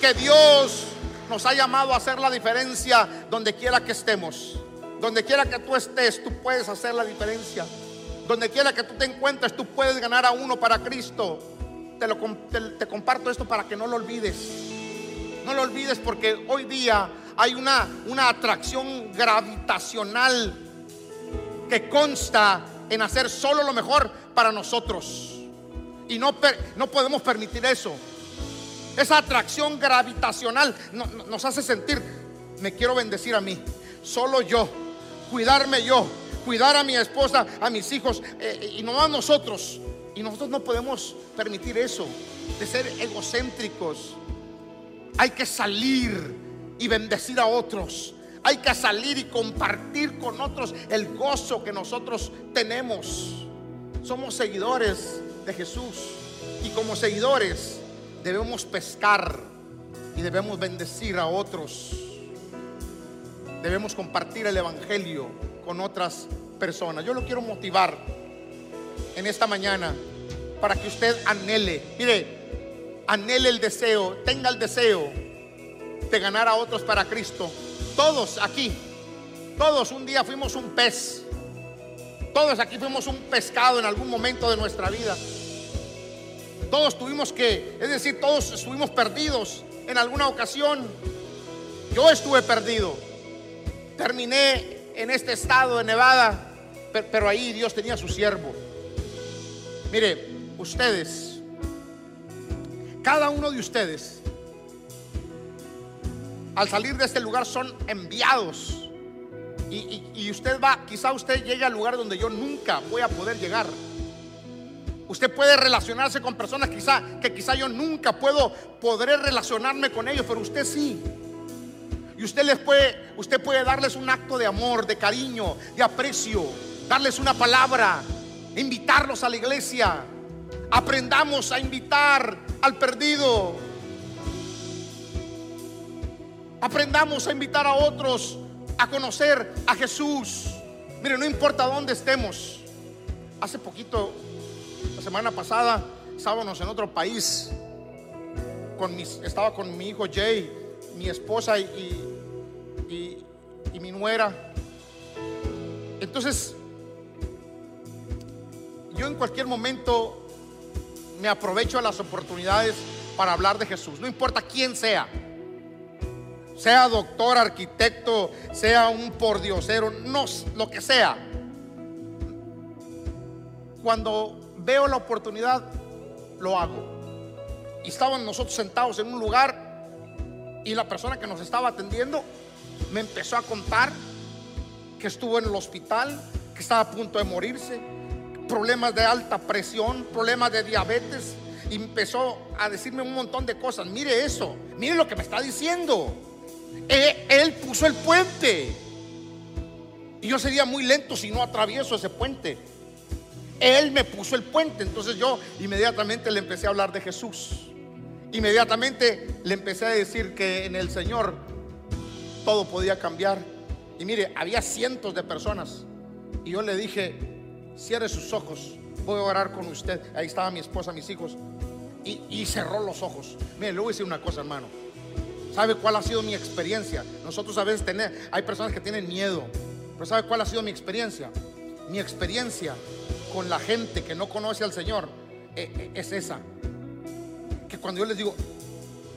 que Dios nos ha llamado a hacer la diferencia donde quiera que estemos. Donde quiera que tú estés, tú puedes hacer la diferencia. Donde quiera que tú te encuentres, tú puedes ganar a uno para Cristo. Te, lo, te, comparto esto para que no lo olvides. No lo olvides porque hoy día hay una, una atracción gravitacional que consta en hacer solo lo mejor para nosotros. Y no, no podemos permitir eso. Esa atracción gravitacional nos hace sentir, me quiero bendecir a mí, solo yo, cuidarme yo, cuidar a mi esposa, a mis hijos, eh, y no a nosotros. Y nosotros no podemos permitir eso, de ser egocéntricos. Hay que salir y bendecir a otros. Hay que salir y compartir con otros el gozo que nosotros tenemos. Somos seguidores de Jesús. Y como seguidores debemos pescar y debemos bendecir a otros. Debemos compartir el Evangelio con otras personas. Yo lo quiero motivar en esta mañana para que usted anhele, mire, anhele el deseo, tenga el deseo de ganar a otros para Cristo. Todos aquí, todos un día fuimos un pez. Todos aquí fuimos un pescado en algún momento de nuestra vida. Todos tuvimos que, es decir, todos estuvimos perdidos en alguna ocasión. Yo estuve perdido. Terminé en este estado de Nevada, pero ahí Dios tenía su siervo. Mire, ustedes, cada uno de ustedes, al salir de este lugar son enviados. Y, y, usted va, quizá usted llegue al lugar donde yo nunca voy a poder llegar. Usted puede relacionarse con personas quizá que quizá yo nunca puedo podré relacionarme con ellos, pero usted sí. Y usted les puede usted puede darles un acto de amor, de cariño, de aprecio, darles una palabra, invitarlos a la iglesia. Aprendamos a invitar al perdido. Aprendamos a invitar a otros a conocer a Jesús. Mire, no importa dónde estemos. Hace poquito la semana pasada estábamos en otro país. Con estaba con mi hijo Jay, mi esposa y, y, mi nuera. Entonces, yo en cualquier momento me aprovecho de las oportunidades para hablar de Jesús. No importa quién sea. Sea doctor, arquitecto, sea un pordiosero, no, lo que sea. Cuando veo la oportunidad, lo hago. Y estaban nosotros sentados en un lugar y la persona que nos estaba atendiendo me empezó a contar que estuvo en el hospital, que estaba a punto de morirse, problemas de alta presión, problemas de diabetes. Y empezó a decirme un montón de cosas. Mire eso, mire lo que me está diciendo. Él, él puso el puente. Y yo sería muy lento si no atravieso ese puente. Él me puso el puente. Entonces yo inmediatamente le empecé a hablar de Jesús. Inmediatamente le empecé a decir que en el Señor todo podía cambiar. Y mire, había cientos de personas. Y yo le dije, cierre sus ojos, voy a orar con usted. Ahí estaba mi esposa, mis hijos. Y, cerró los ojos. Mire, le voy a decir una cosa, hermano. ¿Sabe cuál ha sido mi experiencia? Nosotros a veces hay personas que tienen miedo. Pero ¿sabe cuál ha sido mi experiencia? Mi experiencia con la gente que no conoce al Señor eh, eh, es esa. Que cuando yo les digo,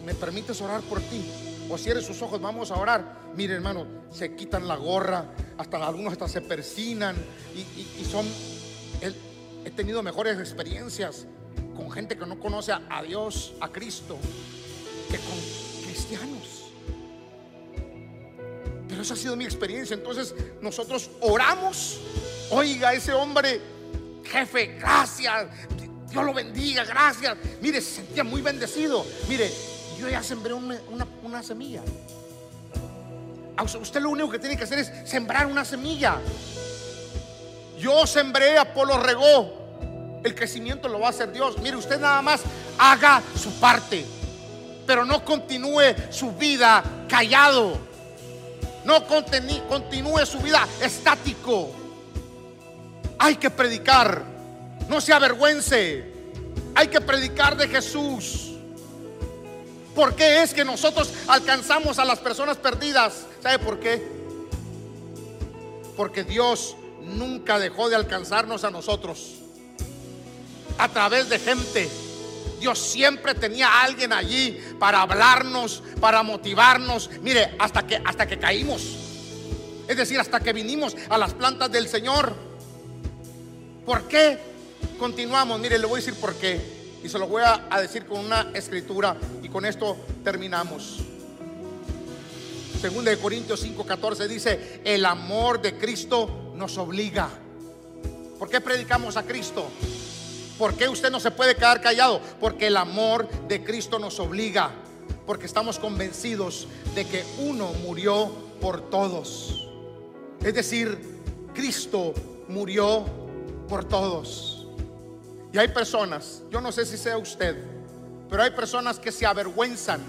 ¿me permites orar por ti? O cierre sus ojos, vamos a orar. Mire, hermano, se quitan la gorra, hasta algunos hasta se persinan y, son. He, tenido mejores experiencias con gente que no conoce a, Dios, a Cristo, que con cristianos. Pero esa ha sido mi experiencia. Entonces, nosotros oramos Oiga, ese hombre, jefe, gracias. Dios lo bendiga, gracias. Mire, se sentía muy bendecido. Mire, ya sembré una, una semilla. Usted lo único que tiene que hacer es sembrar una semilla. Yo sembré, Apolo regó. El crecimiento lo va a hacer Dios. Mire, usted nada más haga su parte. Pero no continúe su vida callado. No continúe su vida estático. Hay que predicar. No se avergüence. Hay que predicar de Jesús. ¿Por qué es que nosotros alcanzamos a las personas perdidas? ¿Sabe por qué? Porque Dios nunca dejó de alcanzarnos a nosotros. A través de gente. Dios siempre tenía a alguien allí para hablarnos, para motivarnos. Mire, hasta que hasta que caímos. Es decir, hasta que vinimos a las plantas del Señor. ¿Por qué continuamos? Mire, le voy a decir por qué. Y se lo voy a, decir con una escritura y con esto terminamos. Segunda de Corintios 5:14 dice, el amor de Cristo nos obliga. ¿Por qué predicamos a Cristo? ¿Por qué usted no se puede quedar callado? Porque el amor de Cristo nos obliga. Porque estamos convencidos de que uno murió por todos. Es decir, Cristo murió por todos. Y hay personas, yo no sé si sea usted, pero hay personas que se avergüenzan,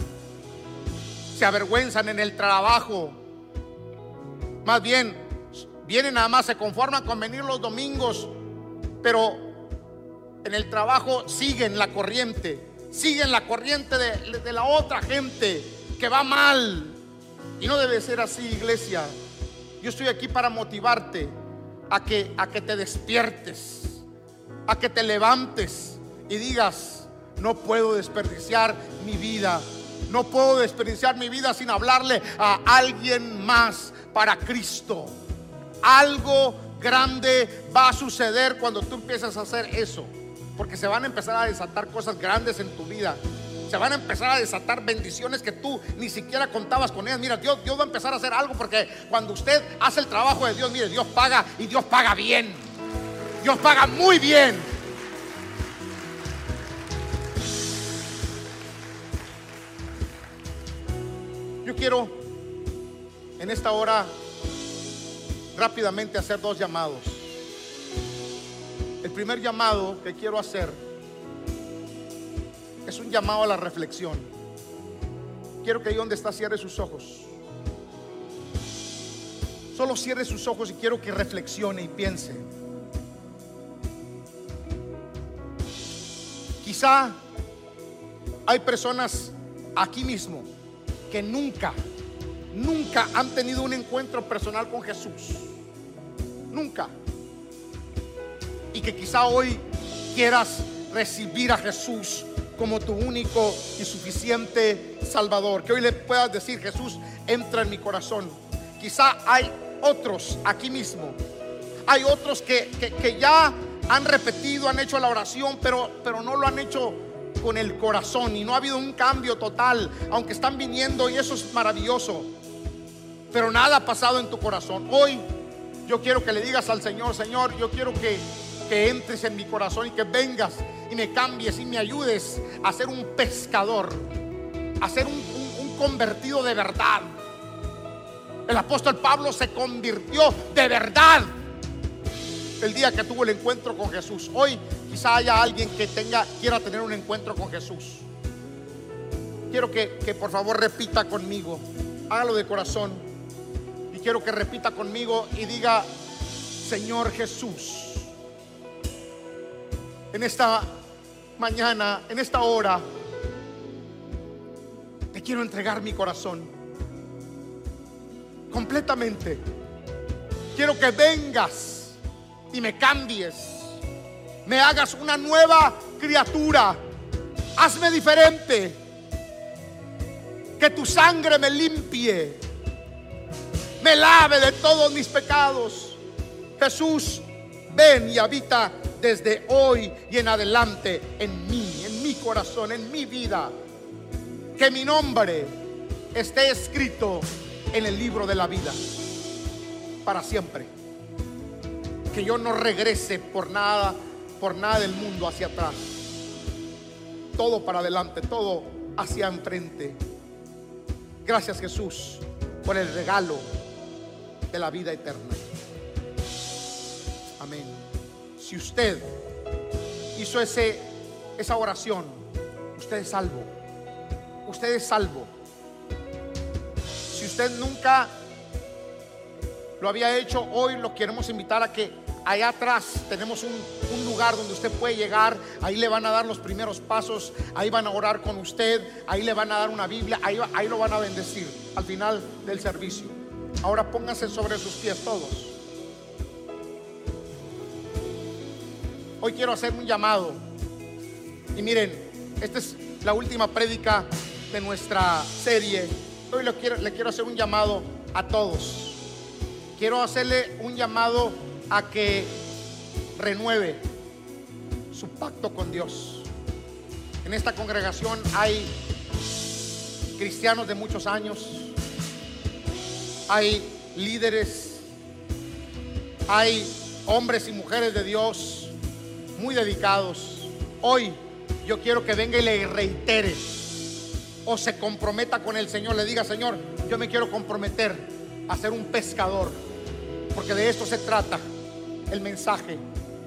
se avergüenzan en el trabajo. Más bien, vienen nada más, se conforman con venir los domingos, pero en el trabajo siguen la corriente, siguen la corriente de, de la otra gente que va mal. Y no debe ser así, iglesia. Yo estoy aquí para motivarte a que, a que te despiertes a que te levantes y digas, no puedo desperdiciar mi vida. No puedo desperdiciar mi vida sin hablarle a alguien más para Cristo. Algo grande va a suceder cuando tú empiezas a hacer eso. Porque se van a empezar a desatar cosas grandes en tu vida. Se van a empezar a desatar bendiciones que tú ni siquiera contabas con ellas. Mira, Dios, Dios va a empezar a hacer algo porque cuando usted hace el trabajo de Dios, mire, Dios paga y Dios paga bien. Dios paga muy bien. Yo quiero en esta hora rápidamente hacer dos llamados. El primer llamado que quiero hacer es un llamado a la reflexión. Quiero que ahí donde está cierre sus ojos. Solo cierre sus ojos y quiero que reflexione y piense. Hay personas aquí mismo que nunca, nunca han tenido un encuentro personal con Jesús. Nunca. Y que quizá hoy quieras recibir a Jesús como tu único y suficiente Salvador. Que hoy le puedas decir, Jesús, entra en mi corazón. Quizá hay otros aquí mismo. Hay otros que, que ya han repetido, han hecho la oración, pero, pero no lo han hecho con el corazón y no ha habido un cambio total, aunque están viniendo y eso es maravilloso. Pero nada ha pasado en tu corazón. Hoy yo quiero que le digas al Señor, Señor, yo quiero que, que entres en mi corazón y que vengas y me cambies y me ayudes a ser un pescador, a ser un convertido de verdad. El apóstol Pablo se convirtió de verdad el día que tuvo el encuentro con Jesús. Hoy quizá haya alguien que tenga, quiera tener un encuentro con Jesús. Quiero que, que por favor repita conmigo. Hágalo de corazón. Y quiero que repita conmigo y diga, Señor Jesús, en esta mañana, en esta hora, te quiero entregar mi corazón completamente. Quiero que vengas y me cambies. Me hagas una nueva criatura. Hazme diferente. Que tu sangre me limpie. Me lave de todos mis pecados. Jesús, ven y habita desde hoy y en adelante en mí, en mi corazón, en mi vida. Que mi nombre esté escrito en el libro de la vida para siempre. Que yo no regrese por nada, por nada del mundo hacia atrás. Todo para adelante, todo hacia enfrente. Gracias Jesús por el regalo de la vida eterna. Amén. Si usted hizo ese, esa oración, usted es salvo. Usted es salvo. Si usted nunca lo había hecho, hoy lo queremos invitar a que allá atrás tenemos un, un, lugar donde usted puede llegar, ahí le van a dar los primeros pasos, ahí van a orar con usted, ahí le van a dar una Biblia, ahí, ahí lo van a bendecir al final del servicio. Ahora pónganse sobre sus pies todos. Hoy quiero hacer un llamado. Y miren, esta es la última prédica de nuestra serie. Hoy le quiero, le quiero hacer un llamado a todos. Quiero hacerle un llamado a que renueve su pacto con Dios. En esta congregación hay cristianos de muchos años, hay líderes, hay hombres y mujeres de Dios muy dedicados. Hoy yo quiero que venga y le reitere o se comprometa con el Señor, le diga, Señor, yo me quiero comprometer a ser un pescador, porque de esto se trata el mensaje.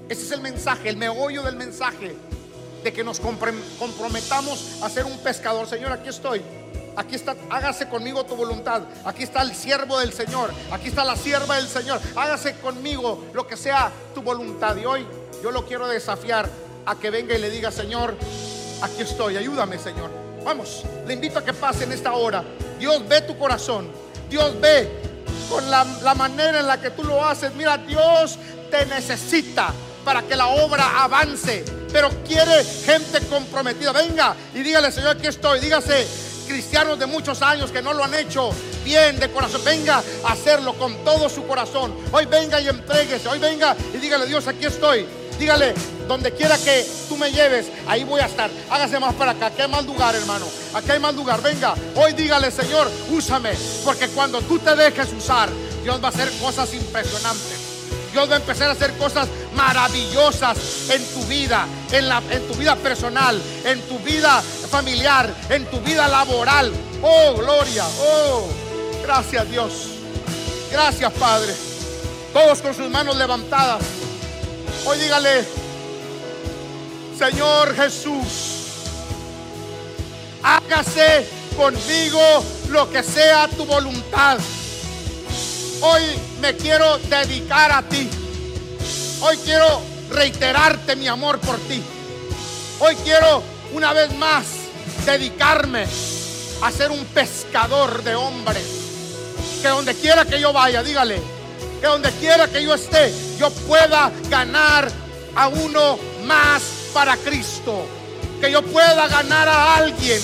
Ese es el mensaje, el meollo del mensaje, de que nos comprometamos a ser un pescador. Señor, aquí estoy. Aquí está, hágase conmigo tu voluntad. Aquí está el siervo del Señor. Aquí está la sierva del Señor. Hágase conmigo lo que sea tu voluntad. Y hoy yo lo quiero desafiar a que venga y le diga, Señor, aquí estoy. Ayúdame, Señor. Vamos, le invito a que pase en esta hora. Dios ve tu corazón. Dios ve con la, manera en la que tú lo haces. Mira, Dios te necesita para que la obra avance. Pero quiere gente comprometida. Venga y dígale, Señor, aquí estoy. Dígase, cristianos de muchos años que no lo han hecho bien de corazón. Venga a hacerlo con todo su corazón. Hoy venga y entréguese. Hoy venga y dígale, Dios, aquí estoy. Dígale, donde quiera que tú me lleves, ahí voy a estar. Hágase más para acá. Aquí hay más lugar, hermano. Aquí hay más lugar. Venga, hoy dígale, Señor, úsame. Porque cuando tú te dejes usar, Dios va a hacer cosas impresionantes. Dios va a empezar a hacer cosas maravillosas en tu vida, en, la, en tu vida personal, en tu vida familiar, en tu vida laboral. Oh, gloria. Oh, gracias Dios. Gracias Padre. Todos con sus manos levantadas. Hoy dígale, Señor Jesús, hágase conmigo lo que sea tu voluntad. Hoy me quiero dedicar a ti. Hoy quiero reiterarte mi amor por ti. Hoy quiero una vez más dedicarme a ser un pescador de hombres. Que donde quiera que yo vaya, dígale, que donde quiera que yo esté, yo pueda ganar a uno más para Cristo. Que yo pueda ganar a alguien.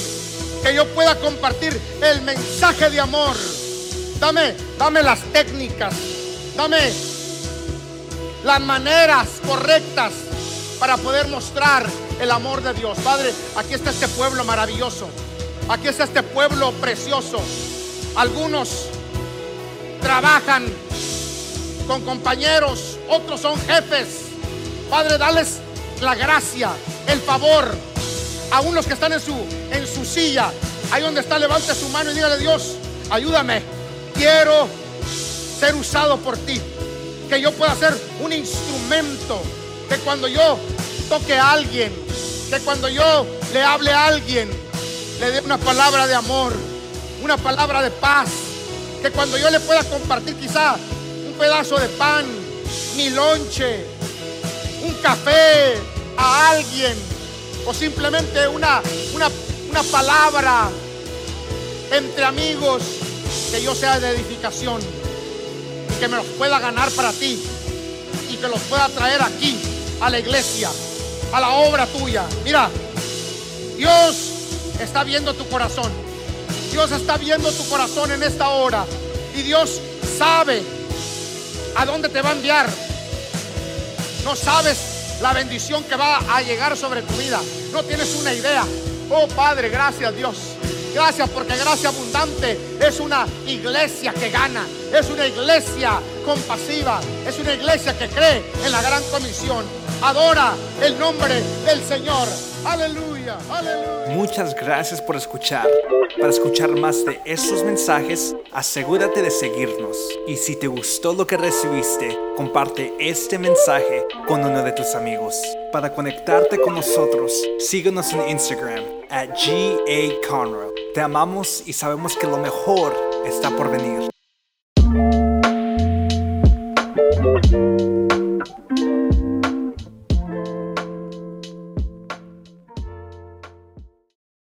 Que yo pueda compartir el mensaje de amor. Dame, dame las técnicas. Dame las maneras correctas para poder mostrar el amor de Dios. Padre, aquí está este pueblo maravilloso. Aquí está este pueblo precioso. Algunos trabajan con compañeros, otros son jefes. Padre, dales la gracia, el favor. A unos que están en su, en su silla, ahí donde está, levante su mano y dígale, Dios, ayúdame. Quiero ser usado por ti. Que yo pueda ser un instrumento. Que cuando yo toque a alguien, que cuando yo le hable a alguien, le dé una palabra de amor, una palabra de paz. Que cuando yo le pueda compartir quizá un pedazo de pan, mi lonche, un café a alguien, o simplemente una, una, una palabra entre amigos, que yo sea de edificación, que me los pueda ganar para ti, y que los pueda traer aquí, a la iglesia, a la obra tuya. Mira, Dios está viendo tu corazón. Dios está viendo tu corazón en esta hora. Y Dios sabe a dónde te va a enviar. No sabes la bendición que va a llegar sobre tu vida. No tienes una idea. Oh Padre, gracias Dios. Gracias porque Gracia Abundante es una iglesia que gana. Es una iglesia compasiva. Es una iglesia que cree en la gran comisión. Adora el nombre del Señor. Aleluya, aleluya. Muchas gracias por escuchar. Para escuchar más de estos mensajes, asegúrate de seguirnos. Y si te gustó lo que recibiste, comparte este mensaje con uno de tus amigos. Para conectarte con nosotros, síguenos en Instagram at GA Conroe. Te amamos y sabemos que lo mejor está por venir.